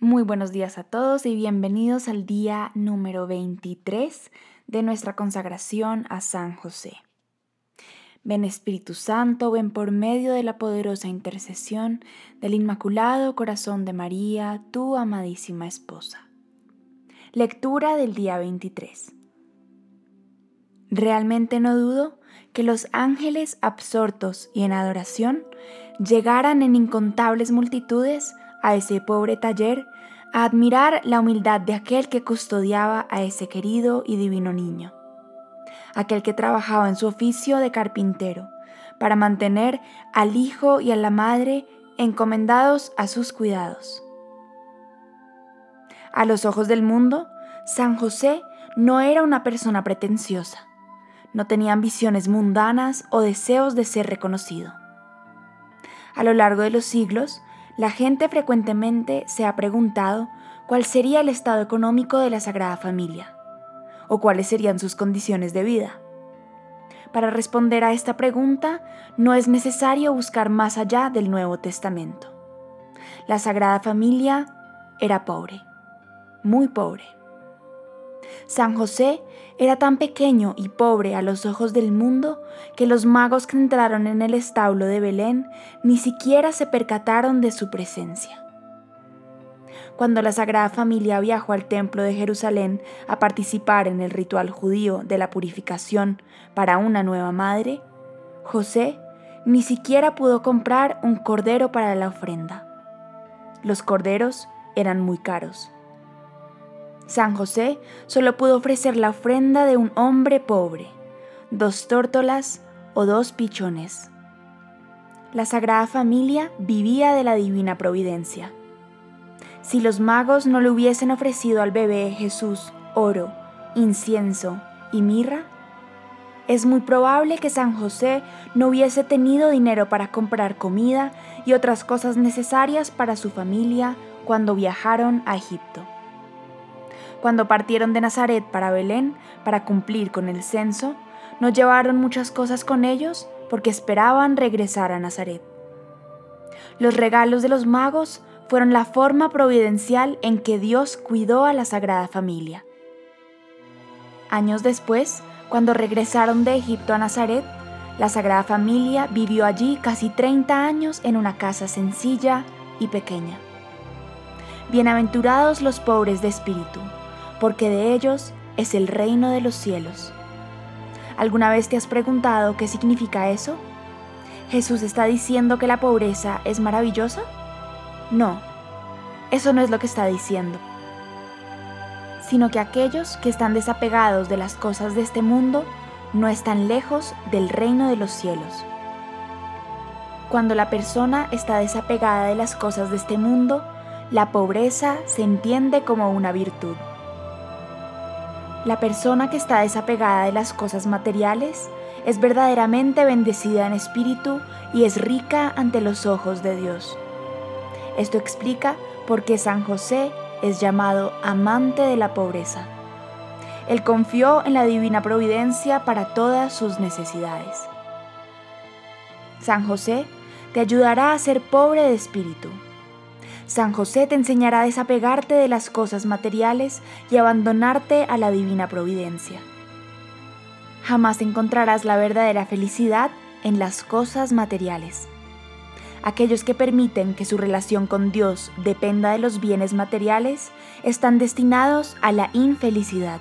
Muy buenos días a todos y bienvenidos al día número 23 de nuestra consagración a San José. Ven Espíritu Santo, ven por medio de la poderosa intercesión del Inmaculado Corazón de María, tu amadísima esposa. Lectura del día 23. Realmente no dudo que los ángeles absortos y en adoración llegaran en incontables multitudes a ese pobre taller a admirar la humildad de aquel que custodiaba a ese querido y divino niño, aquel que trabajaba en su oficio de carpintero, para mantener al hijo y a la madre encomendados a sus cuidados. A los ojos del mundo, San José no era una persona pretenciosa, no tenía ambiciones mundanas o deseos de ser reconocido. A lo largo de los siglos, la gente frecuentemente se ha preguntado cuál sería el estado económico de la Sagrada Familia o cuáles serían sus condiciones de vida. Para responder a esta pregunta no es necesario buscar más allá del Nuevo Testamento. La Sagrada Familia era pobre, muy pobre. San José era tan pequeño y pobre a los ojos del mundo que los magos que entraron en el establo de Belén ni siquiera se percataron de su presencia. Cuando la Sagrada Familia viajó al Templo de Jerusalén a participar en el ritual judío de la purificación para una nueva madre, José ni siquiera pudo comprar un cordero para la ofrenda. Los corderos eran muy caros. San José solo pudo ofrecer la ofrenda de un hombre pobre, dos tórtolas o dos pichones. La Sagrada Familia vivía de la divina providencia. Si los magos no le hubiesen ofrecido al bebé Jesús oro, incienso y mirra, es muy probable que San José no hubiese tenido dinero para comprar comida y otras cosas necesarias para su familia cuando viajaron a Egipto. Cuando partieron de Nazaret para Belén para cumplir con el censo, no llevaron muchas cosas con ellos porque esperaban regresar a Nazaret. Los regalos de los magos fueron la forma providencial en que Dios cuidó a la Sagrada Familia. Años después, cuando regresaron de Egipto a Nazaret, la Sagrada Familia vivió allí casi 30 años en una casa sencilla y pequeña. Bienaventurados los pobres de espíritu, porque de ellos es el reino de los cielos. ¿Alguna vez te has preguntado qué significa eso? ¿Jesús está diciendo que la pobreza es maravillosa? No, eso no es lo que está diciendo, sino que aquellos que están desapegados de las cosas de este mundo no están lejos del reino de los cielos. Cuando la persona está desapegada de las cosas de este mundo, la pobreza se entiende como una virtud. La persona que está desapegada de las cosas materiales es verdaderamente bendecida en espíritu y es rica ante los ojos de Dios. Esto explica por qué San José es llamado amante de la pobreza. Él confió en la divina providencia para todas sus necesidades. San José te ayudará a ser pobre de espíritu San José te enseñará a desapegarte de las cosas materiales y abandonarte a la divina providencia. Jamás encontrarás la verdadera felicidad en las cosas materiales. Aquellos que permiten que su relación con Dios dependa de los bienes materiales están destinados a la infelicidad.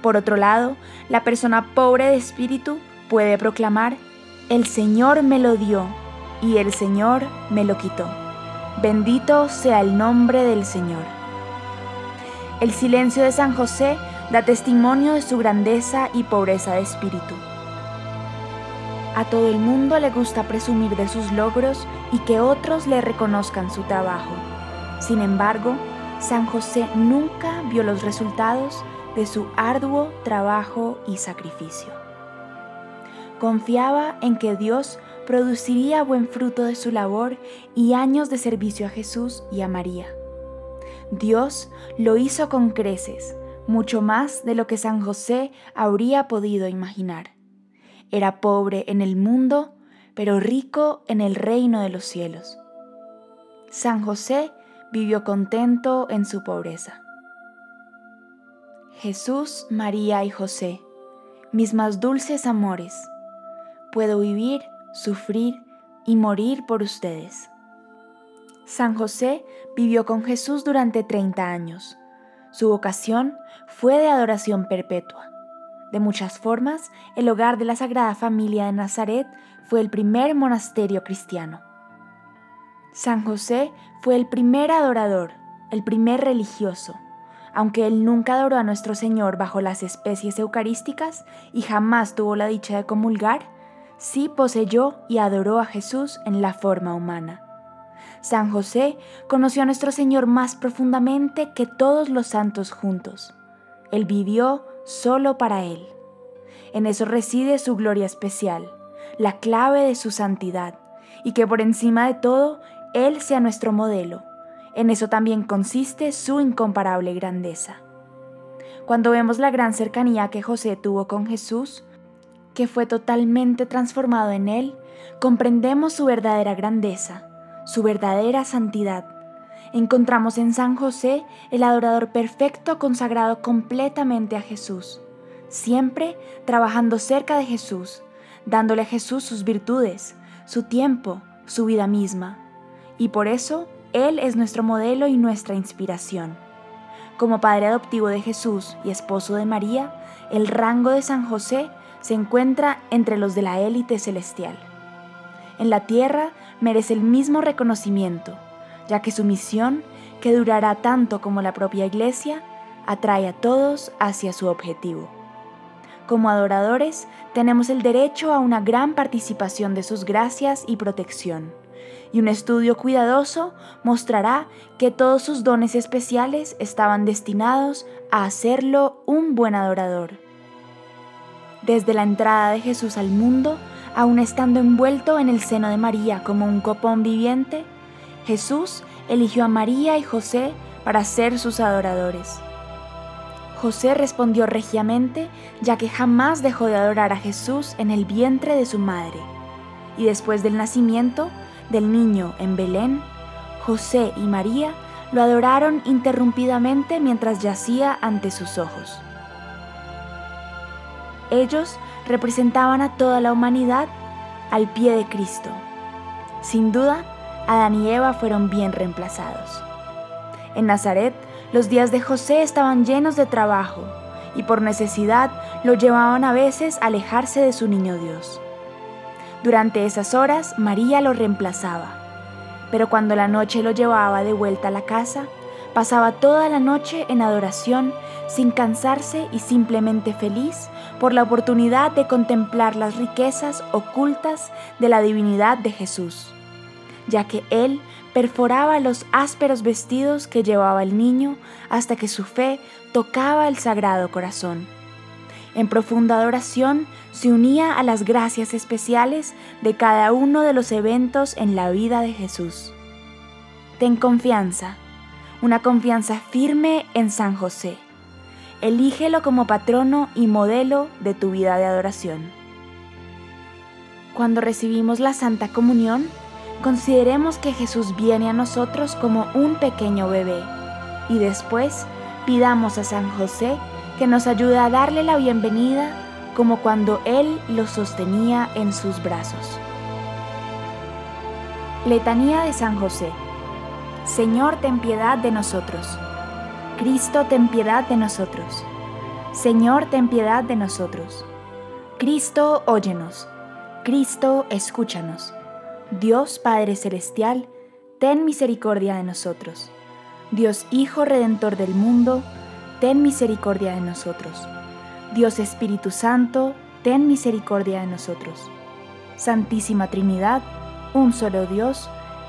Por otro lado, la persona pobre de espíritu puede proclamar, el Señor me lo dio y el Señor me lo quitó. Bendito sea el nombre del Señor. El silencio de San José da testimonio de su grandeza y pobreza de espíritu. A todo el mundo le gusta presumir de sus logros y que otros le reconozcan su trabajo. Sin embargo, San José nunca vio los resultados de su arduo trabajo y sacrificio. Confiaba en que Dios produciría buen fruto de su labor y años de servicio a Jesús y a María. Dios lo hizo con creces, mucho más de lo que San José habría podido imaginar. Era pobre en el mundo, pero rico en el reino de los cielos. San José vivió contento en su pobreza. Jesús, María y José, mis más dulces amores, puedo vivir, sufrir y morir por ustedes. San José vivió con Jesús durante 30 años. Su vocación fue de adoración perpetua. De muchas formas, el hogar de la Sagrada Familia de Nazaret fue el primer monasterio cristiano. San José fue el primer adorador, el primer religioso, aunque él nunca adoró a nuestro Señor bajo las especies eucarísticas y jamás tuvo la dicha de comulgar, sí poseyó y adoró a Jesús en la forma humana. San José conoció a nuestro Señor más profundamente que todos los santos juntos. Él vivió solo para Él. En eso reside su gloria especial, la clave de su santidad, y que por encima de todo, Él sea nuestro modelo en eso también consiste su incomparable grandeza. Cuando vemos la gran cercanía que José tuvo con Jesús, que fue totalmente transformado en él, comprendemos su verdadera grandeza, su verdadera santidad. Encontramos en San José el adorador perfecto consagrado completamente a Jesús, siempre trabajando cerca de Jesús, dándole a Jesús sus virtudes, su tiempo, su vida misma. Y por eso él es nuestro modelo y nuestra inspiración. Como padre adoptivo de Jesús y esposo de María, el rango de San José se encuentra entre los de la élite celestial. En la tierra merece el mismo reconocimiento, ya que su misión, que durará tanto como la propia iglesia, atrae a todos hacia su objetivo. Como adoradores, tenemos el derecho a una gran participación de sus gracias y protección y un estudio cuidadoso mostrará que todos sus dones especiales estaban destinados a hacerlo un buen adorador. Desde la entrada de Jesús al mundo, aún estando envuelto en el seno de María como un copón viviente, Jesús eligió a María y José para ser sus adoradores. José respondió regiamente, ya que jamás dejó de adorar a Jesús en el vientre de su madre, y después del nacimiento del niño en Belén, José y María lo adoraron interrumpidamente mientras yacía ante sus ojos. Ellos representaban a toda la humanidad al pie de Cristo. Sin duda, Adán y Eva fueron bien reemplazados. En Nazaret, los días de José estaban llenos de trabajo y por necesidad lo llevaban a veces a alejarse de su niño Dios. Durante esas horas María lo reemplazaba, pero cuando la noche lo llevaba de vuelta a la casa, pasaba toda la noche en adoración sin cansarse y simplemente feliz por la oportunidad de contemplar las riquezas ocultas de la divinidad de Jesús, ya que Él perforaba los ásperos vestidos que llevaba el niño hasta que su fe tocaba el sagrado corazón. En profunda adoración se unía a las gracias especiales de cada uno de los eventos en la vida de Jesús. Ten confianza, una confianza firme en San José. Elígelo como patrono y modelo de tu vida de adoración. Cuando recibimos la Santa Comunión, consideremos que Jesús viene a nosotros como un pequeño bebé y después pidamos a San José que nos ayude a darle la bienvenida como cuando Él lo sostenía en sus brazos. Letanía de San José. Señor, ten piedad de nosotros. Cristo, ten piedad de nosotros. Señor, ten piedad de nosotros. Cristo, óyenos. Cristo, escúchanos. Dios Padre Celestial, ten misericordia de nosotros. Dios Hijo Redentor del mundo, ten misericordia de nosotros. Dios Espíritu Santo, ten misericordia de nosotros. Santísima Trinidad, un solo Dios,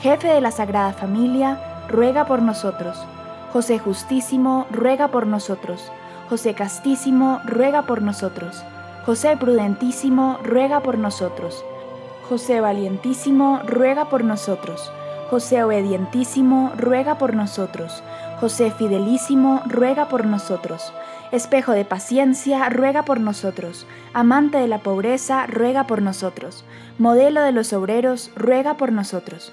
Jefe de la Sagrada Familia, ruega por nosotros. José justísimo, ruega por nosotros. José castísimo, ruega por nosotros. José prudentísimo, ruega por nosotros. José valientísimo, ruega por nosotros. José obedientísimo, ruega por nosotros. José fidelísimo, ruega por nosotros. Espejo de paciencia, ruega por nosotros. Amante de la pobreza, ruega por nosotros. Modelo de los obreros, ruega por nosotros.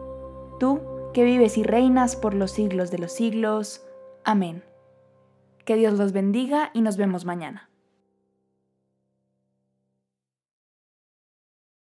Tú, que vives y reinas por los siglos de los siglos. Amén. Que Dios los bendiga y nos vemos mañana.